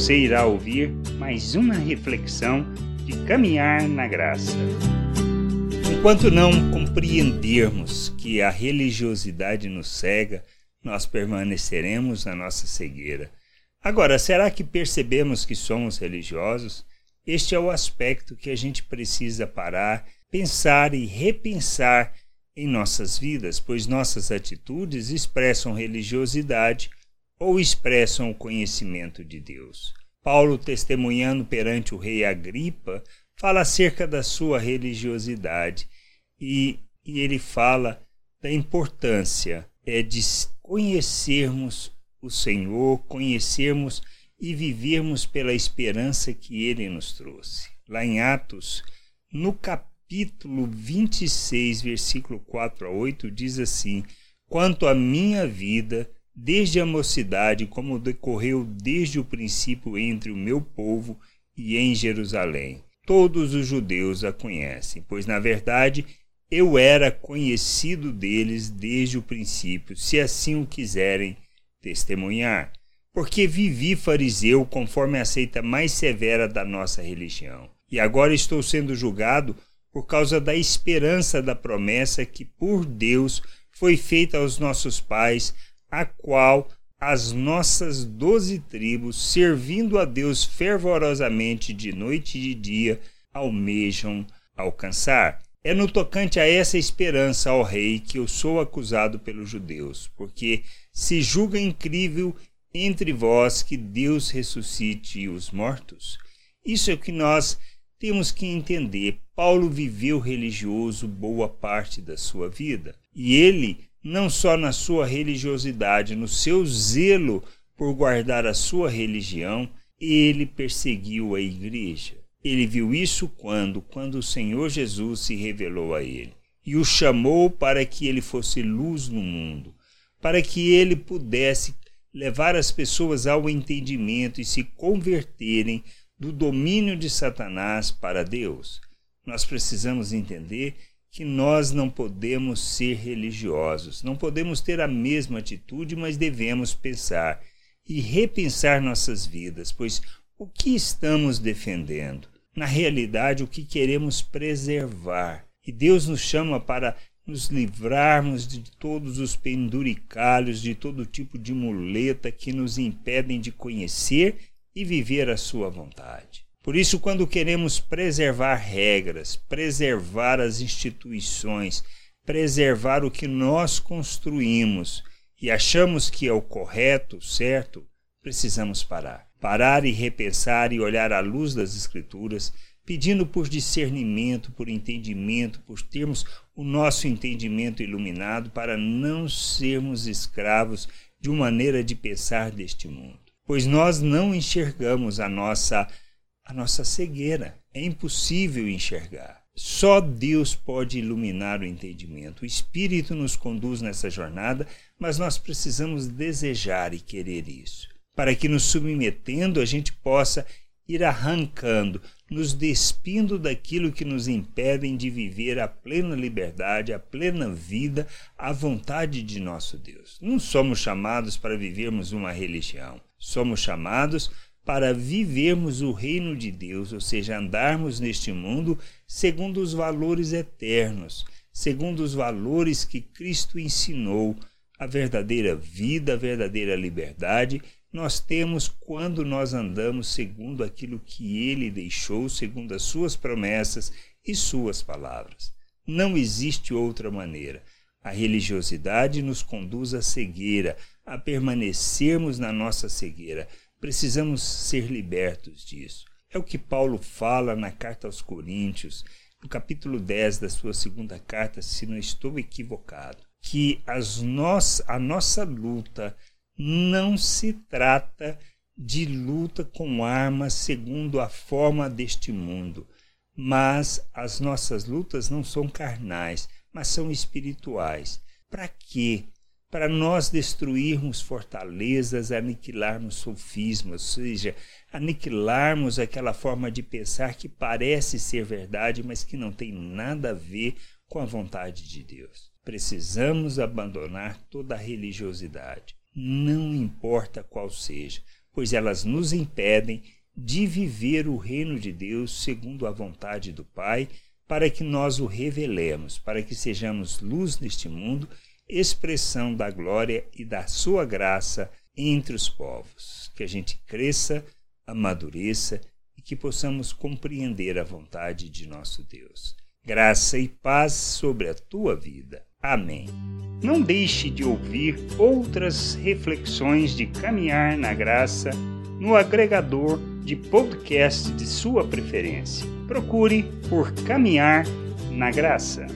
Você irá ouvir mais uma reflexão de caminhar na graça. Enquanto não compreendermos que a religiosidade nos cega, nós permaneceremos na nossa cegueira. Agora, será que percebemos que somos religiosos? Este é o aspecto que a gente precisa parar, pensar e repensar em nossas vidas, pois nossas atitudes expressam religiosidade ou expressam o conhecimento de Deus. Paulo, testemunhando perante o rei Agripa, fala acerca da sua religiosidade e, e ele fala da importância é de conhecermos o Senhor, conhecermos e vivermos pela esperança que ele nos trouxe. Lá em Atos, no capítulo 26, versículo 4 a 8, diz assim: Quanto à minha vida, desde a mocidade, como decorreu desde o princípio entre o meu povo e em Jerusalém. Todos os judeus a conhecem, pois na verdade eu era conhecido deles desde o princípio, se assim o quiserem testemunhar, porque vivi fariseu conforme a seita mais severa da nossa religião. E agora estou sendo julgado por causa da esperança da promessa que por Deus foi feita aos nossos pais a qual as nossas doze tribos, servindo a Deus fervorosamente de noite e de dia, almejam alcançar. É no tocante a essa esperança, ó Rei, que eu sou acusado pelos judeus, porque se julga incrível entre vós que Deus ressuscite os mortos. Isso é o que nós temos que entender. Paulo viveu religioso boa parte da sua vida, e ele não só na sua religiosidade, no seu zelo por guardar a sua religião, ele perseguiu a igreja. Ele viu isso quando? Quando o Senhor Jesus se revelou a ele e o chamou para que ele fosse luz no mundo, para que ele pudesse levar as pessoas ao entendimento e se converterem do domínio de Satanás para Deus. Nós precisamos entender que nós não podemos ser religiosos, não podemos ter a mesma atitude, mas devemos pensar e repensar nossas vidas, pois o que estamos defendendo? Na realidade, o que queremos preservar. E Deus nos chama para nos livrarmos de todos os penduricalhos, de todo tipo de muleta que nos impedem de conhecer e viver a Sua vontade. Por isso, quando queremos preservar regras, preservar as instituições, preservar o que nós construímos e achamos que é o correto, certo, precisamos parar. Parar e repensar e olhar à luz das Escrituras, pedindo por discernimento, por entendimento, por termos o nosso entendimento iluminado para não sermos escravos de uma maneira de pensar deste mundo. Pois nós não enxergamos a nossa a nossa cegueira. É impossível enxergar. Só Deus pode iluminar o entendimento. O Espírito nos conduz nessa jornada, mas nós precisamos desejar e querer isso, para que, nos submetendo, a gente possa ir arrancando, nos despindo daquilo que nos impedem de viver a plena liberdade, a plena vida, a vontade de nosso Deus. Não somos chamados para vivermos uma religião, somos chamados para vivermos o reino de Deus, ou seja, andarmos neste mundo segundo os valores eternos, segundo os valores que Cristo ensinou, a verdadeira vida, a verdadeira liberdade, nós temos quando nós andamos segundo aquilo que ele deixou, segundo as suas promessas e suas palavras. Não existe outra maneira. A religiosidade nos conduz à cegueira, a permanecermos na nossa cegueira. Precisamos ser libertos disso. É o que Paulo fala na carta aos Coríntios, no capítulo 10 da sua segunda carta, se não estou equivocado, que as nós, a nossa luta não se trata de luta com armas segundo a forma deste mundo, mas as nossas lutas não são carnais, mas são espirituais. Para quê? Para nós destruirmos fortalezas, aniquilarmos sofismas, ou seja, aniquilarmos aquela forma de pensar que parece ser verdade, mas que não tem nada a ver com a vontade de Deus. Precisamos abandonar toda a religiosidade, não importa qual seja. pois elas nos impedem de viver o reino de Deus segundo a vontade do Pai, para que nós o revelemos, para que sejamos luz neste mundo, expressão da glória e da sua graça entre os povos. Que a gente cresça, amadureça e que possamos compreender a vontade de nosso Deus. Graça e paz sobre a tua vida. Amém. Não deixe de ouvir outras reflexões de caminhar na graça no agregador de podcast de sua preferência. Procure por Caminhar na Graça.